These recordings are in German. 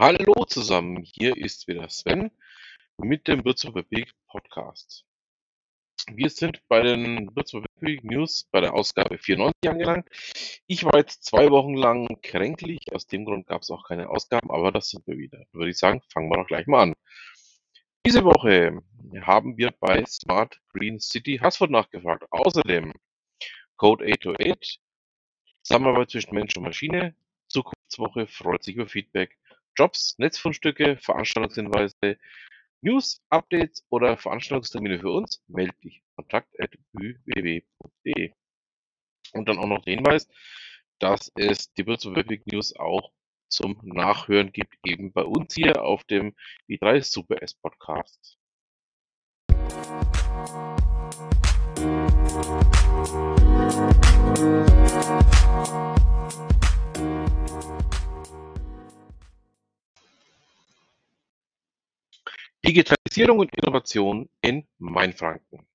Hallo zusammen, hier ist wieder Sven mit dem Würzburger Weg Podcast. Wir sind bei den Würzburger Weg News bei der Ausgabe 94 angelangt. Ich war jetzt zwei Wochen lang kränklich, aus dem Grund gab es auch keine Ausgaben, aber das sind wir wieder. Würde ich sagen, fangen wir doch gleich mal an. Diese Woche haben wir bei Smart Green City Haßfurt nachgefragt. Außerdem Code 808, Zusammenarbeit zwischen Mensch und Maschine, Zukunftswoche freut sich über Feedback Jobs, Netzfundstücke, Veranstaltungshinweise, News, Updates oder Veranstaltungstermine für uns, melde dich. kontakt.bww.de. Und dann auch noch der Hinweis, dass es die Würzburg News auch zum Nachhören gibt, eben bei uns hier auf dem i3 Super S Podcast. Digitalisierung und Innovation in Mainfranken.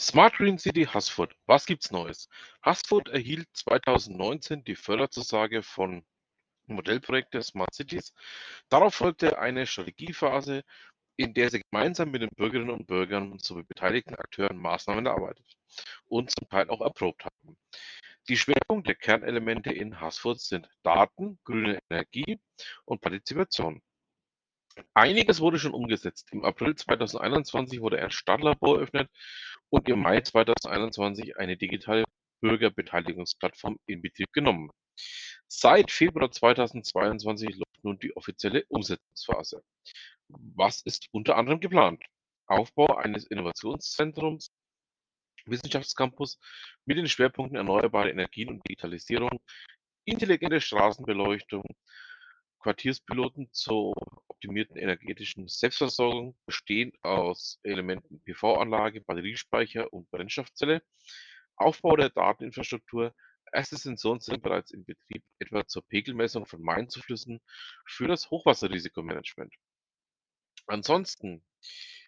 Smart Green City Haßfurt. Was gibt's Neues? Haßfurt erhielt 2019 die Förderzusage von Modellprojekte Smart Cities. Darauf folgte eine Strategiephase, in der sie gemeinsam mit den Bürgerinnen und Bürgern sowie beteiligten Akteuren Maßnahmen erarbeitet und zum Teil auch erprobt haben. Die Schwerpunkte der Kernelemente in Haßfurt sind Daten, grüne Energie und Partizipation. Einiges wurde schon umgesetzt. Im April 2021 wurde ein Startlabor eröffnet und im Mai 2021 eine digitale Bürgerbeteiligungsplattform in Betrieb genommen. Seit Februar 2022 läuft nun die offizielle Umsetzungsphase. Was ist unter anderem geplant? Aufbau eines Innovationszentrums, Wissenschaftscampus mit den Schwerpunkten erneuerbare Energien und Digitalisierung, intelligente Straßenbeleuchtung, Quartierspiloten zur optimierten energetischen Selbstversorgung, bestehend aus Elementen PV-Anlage, Batteriespeicher und Brennstoffzelle, Aufbau der Dateninfrastruktur, erste Sensoren sind bereits in Betrieb, etwa zur Pegelmessung von Mainzuflüssen für das Hochwasserrisikomanagement. Ansonsten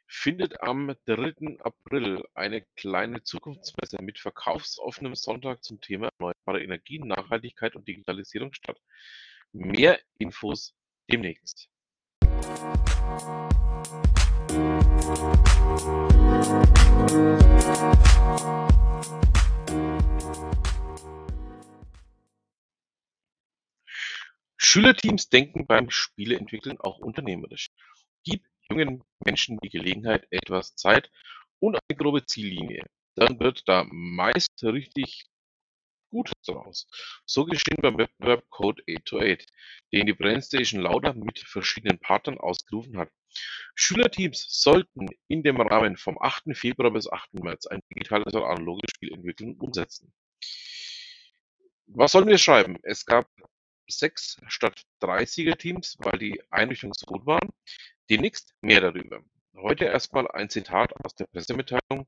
findet am 3. April eine kleine Zukunftsmesse mit verkaufsoffenem Sonntag zum Thema erneuerbare Energien, Nachhaltigkeit und Digitalisierung statt. Mehr Infos demnächst. Schülerteams denken beim Spieleentwickeln auch unternehmerisch. Gib jungen Menschen die Gelegenheit, etwas Zeit und eine grobe Ziellinie. Dann wird da meist richtig Gutes daraus. So geschehen beim Wettbewerb Code 808, den die Brainstation Lauda mit verschiedenen Partnern ausgerufen hat. Schülerteams sollten in dem Rahmen vom 8. Februar bis 8. März ein digitales oder analoges Spiel entwickeln und umsetzen. Was sollen wir schreiben? Es gab sechs statt drei Siegerteams, weil die Einrichtungen so gut waren. Demnächst mehr darüber. Heute erstmal ein Zitat aus der Pressemitteilung,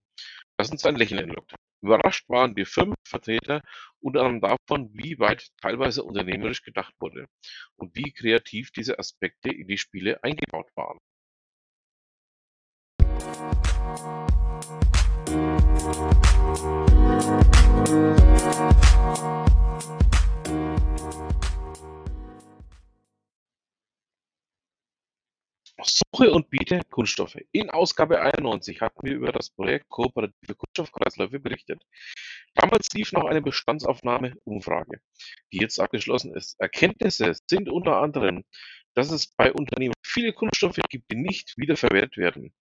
das uns ein Lächeln entlockt. Überrascht waren die Firmenvertreter unter anderem davon, wie weit teilweise unternehmerisch gedacht wurde und wie kreativ diese Aspekte in die Spiele eingebaut waren. Und biete Kunststoffe. In Ausgabe 91 hatten wir über das Projekt Kooperative Kunststoffkreisläufe berichtet. Damals lief noch eine Bestandsaufnahme-Umfrage, die jetzt abgeschlossen ist. Erkenntnisse sind unter anderem, dass es bei Unternehmen viele Kunststoffe gibt, die nicht wiederverwertet werden.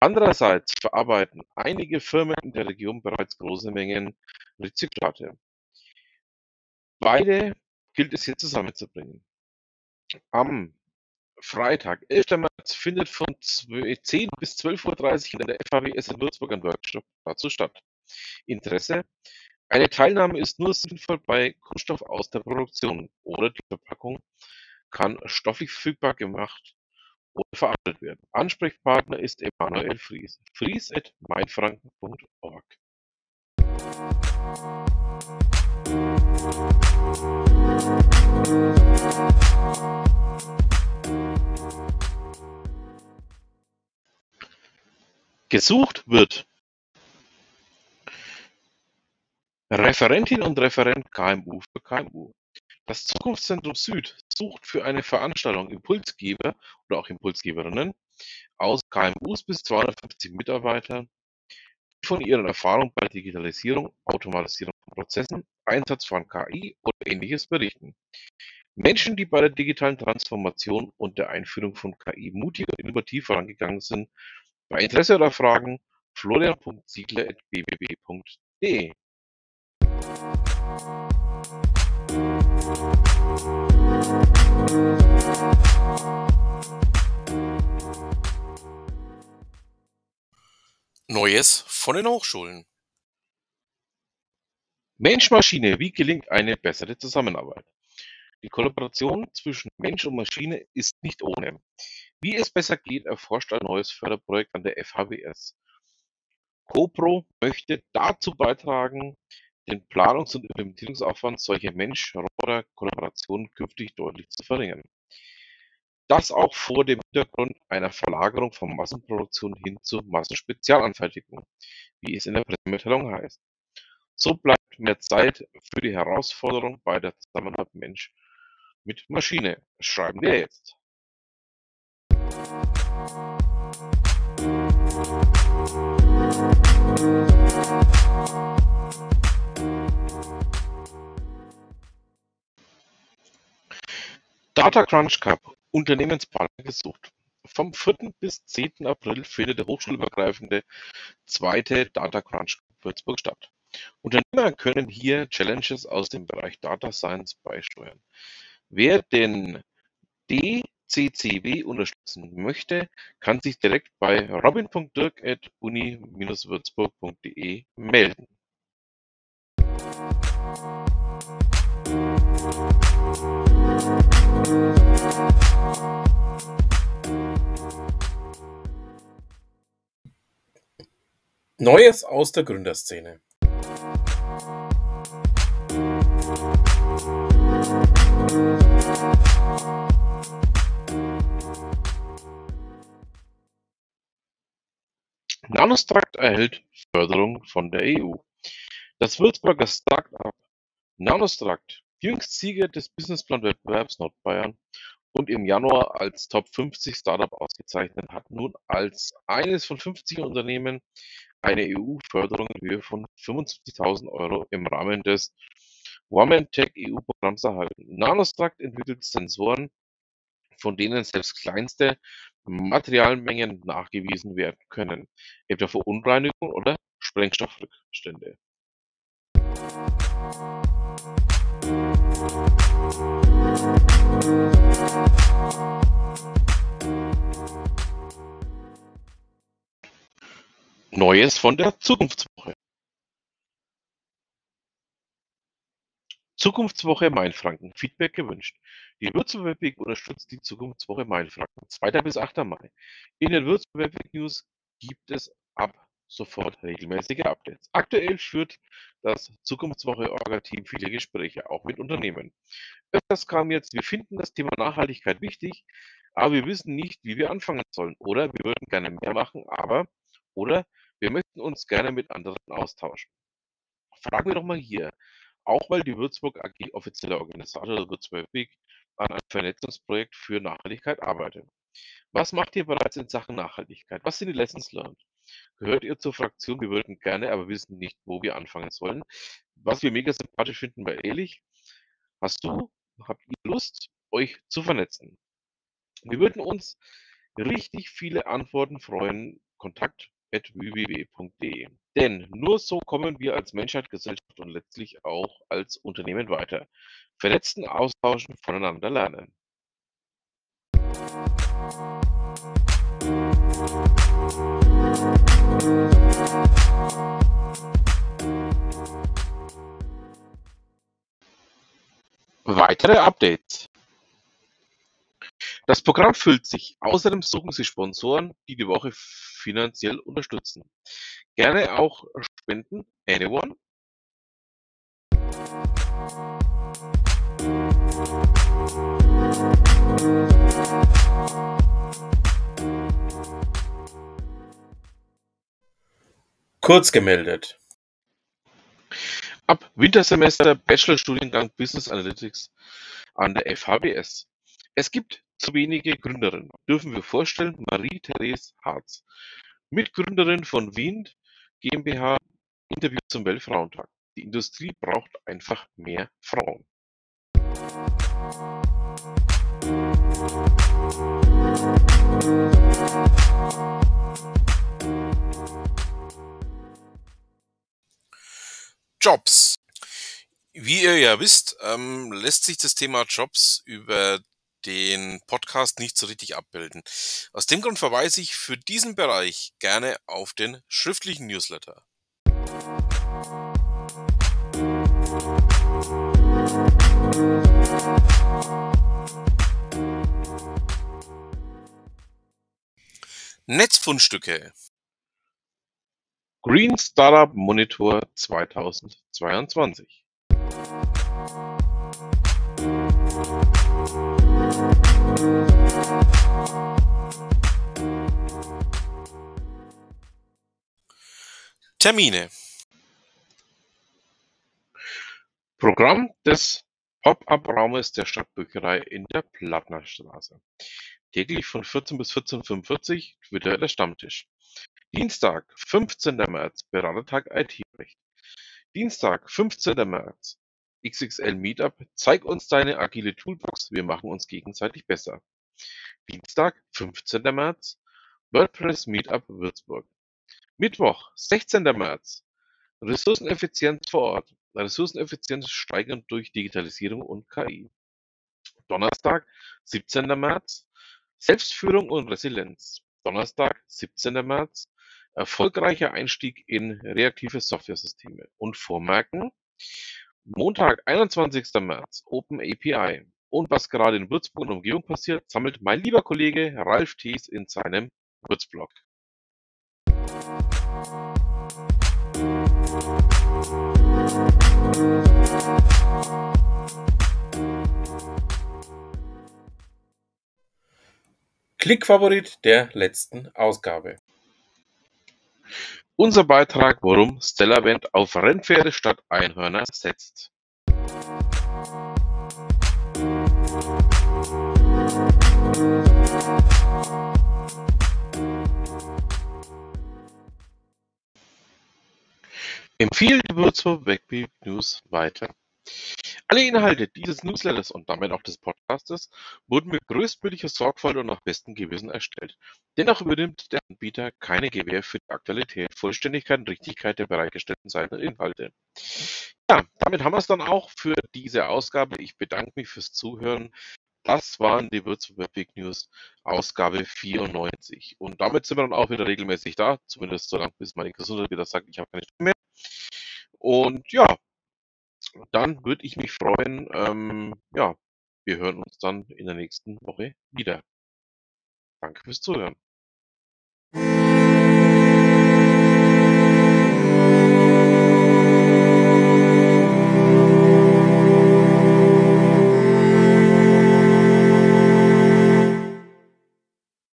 Andererseits verarbeiten einige Firmen in der Region bereits große Mengen Rezyklate. Beide gilt es hier zusammenzubringen. Am Freitag, 11. März, findet von 10 bis 12.30 Uhr in der FAWS in Würzburg ein Workshop dazu statt. Interesse? Eine Teilnahme ist nur sinnvoll bei Kunststoff aus der Produktion oder die Verpackung kann stofflich verfügbar gemacht oder verarbeitet werden. Ansprechpartner ist Emanuel Fries. fries.mainfranken.org Gesucht wird Referentin und Referent KMU für KMU. Das Zukunftszentrum Süd sucht für eine Veranstaltung Impulsgeber oder auch Impulsgeberinnen aus KMUs bis 250 Mitarbeitern, die von ihren Erfahrungen bei Digitalisierung, Automatisierung von Prozessen, Einsatz von KI oder Ähnliches berichten. Menschen, die bei der digitalen Transformation und der Einführung von KI mutig und innovativ vorangegangen sind. Bei Interesse oder Fragen florian.ziegler.bbb.de Neues von den Hochschulen. Mensch-Maschine, wie gelingt eine bessere Zusammenarbeit? Die Kollaboration zwischen Mensch und Maschine ist nicht ohne. Wie es besser geht, erforscht ein neues Förderprojekt an der FHWS. CoPro möchte dazu beitragen, den Planungs- und Implementierungsaufwand solcher Mensch-Roboter-Kollaborationen künftig deutlich zu verringern. Das auch vor dem Hintergrund einer Verlagerung von Massenproduktion hin zur Massenspezialanfertigung, wie es in der Pressemitteilung heißt. So bleibt mehr Zeit für die Herausforderung bei der Zusammenarbeit Mensch mit Maschine, schreiben wir jetzt. Data Crunch Cup Unternehmenspartner gesucht. Vom 4. bis 10. April findet der hochschulübergreifende zweite Data Crunch Cup Würzburg statt. Unternehmer können hier Challenges aus dem Bereich Data Science beisteuern. Wer den DCCW unterstützen möchte, kann sich direkt bei robin.dirk.uni-würzburg.de melden. Neues aus der Gründerszene. Nanostruct erhält Förderung von der EU. Das Würzburger Start-up Nanostruct, jüngst Sieger des Businessplan-Wettbewerbs Nordbayern und im Januar als Top 50 Startup ausgezeichnet, hat nun als eines von 50 Unternehmen eine EU-Förderung in Höhe von 75.000 Euro im Rahmen des Women Tech EU-Programms erhalten. Nanostruct entwickelt Sensoren, von denen selbst kleinste Materialmengen nachgewiesen werden können, etwa Verunreinigungen oder Sprengstoffrückstände. Neues von der Zukunftswoche. Zukunftswoche Mainfranken. Feedback gewünscht. Die Würzburger Week unterstützt die Zukunftswoche Mainfranken. 2. bis 8. Mai. In den Würzburger Week News gibt es ab sofort regelmäßige Updates. Aktuell führt das Zukunftswoche Orga-Team viele Gespräche, auch mit Unternehmen. Öfters kam jetzt, wir finden das Thema Nachhaltigkeit wichtig, aber wir wissen nicht, wie wir anfangen sollen. Oder wir würden gerne mehr machen, aber oder wir möchten uns gerne mit anderen austauschen. Fragen wir doch mal hier, auch weil die Würzburg AG offizieller Organisator der Würzburg Week an einem Vernetzungsprojekt für Nachhaltigkeit arbeitet. Was macht ihr bereits in Sachen Nachhaltigkeit? Was sind die Lessons learned? Gehört ihr zur Fraktion? Wir würden gerne, aber wissen nicht, wo wir anfangen sollen. Was wir mega sympathisch finden bei Ehrlich, hast du, habt ihr Lust, euch zu vernetzen? Wir würden uns richtig viele Antworten freuen. Kontakt www.de. Denn nur so kommen wir als Menschheit, Gesellschaft und letztlich auch als Unternehmen weiter. Vernetzen, austauschen, voneinander lernen. Weitere Updates das Programm füllt sich. Außerdem suchen Sie Sponsoren, die die Woche finanziell unterstützen. Gerne auch spenden. Anyone? Kurz gemeldet. Ab Wintersemester Bachelorstudiengang Business Analytics an der FHBS. Es gibt wenige Gründerinnen, dürfen wir vorstellen Marie-Therese Harz, Mitgründerin von Wiend GmbH, Interview zum Weltfrauentag. Die Industrie braucht einfach mehr Frauen. Jobs. Wie ihr ja wisst, ähm, lässt sich das Thema Jobs über den Podcast nicht so richtig abbilden. Aus dem Grund verweise ich für diesen Bereich gerne auf den schriftlichen Newsletter. Netzfundstücke. Green Startup Monitor 2022. Termine. Programm des Pop-up-Raumes der Stadtbücherei in der Plattnerstraße. Täglich von 14 bis 14.45 Uhr virtueller Stammtisch. Dienstag, 15. März, Beratertag IT-Recht. Dienstag, 15. März, XXL Meetup, zeig uns deine agile Toolbox, wir machen uns gegenseitig besser. Dienstag, 15. März, WordPress Meetup Würzburg. Mittwoch, 16. März, Ressourceneffizienz vor Ort, Ressourceneffizienz steigern durch Digitalisierung und KI. Donnerstag, 17. März, Selbstführung und Resilienz. Donnerstag, 17. März, erfolgreicher Einstieg in reaktive Software-Systeme. Und vormerken, Montag, 21. März, Open API. Und was gerade in Würzburg und Umgebung passiert, sammelt mein lieber Kollege Ralf Thies in seinem Würzblog. Klickfavorit der letzten Ausgabe. Unser Beitrag, warum Stellavent auf Rennpferde statt Einhörner setzt. Empfehle die Würzburg Wegbeat News weiter. Alle Inhalte dieses Newsletters und damit auch des Podcastes wurden mit größtmöglicher Sorgfalt und nach bestem Gewissen erstellt. Dennoch übernimmt der Anbieter keine Gewähr für die Aktualität, Vollständigkeit und Richtigkeit der bereitgestellten Seiten und Inhalte. Ja, damit haben wir es dann auch für diese Ausgabe. Ich bedanke mich fürs Zuhören. Das waren die Würzburg Big News Ausgabe 94. Und damit sind wir dann auch wieder regelmäßig da, zumindest so lange, bis meine Gesundheit wieder sagt, ich habe keine Stimme mehr. Und ja, dann würde ich mich freuen, ähm, ja, wir hören uns dann in der nächsten Woche wieder. Danke fürs Zuhören.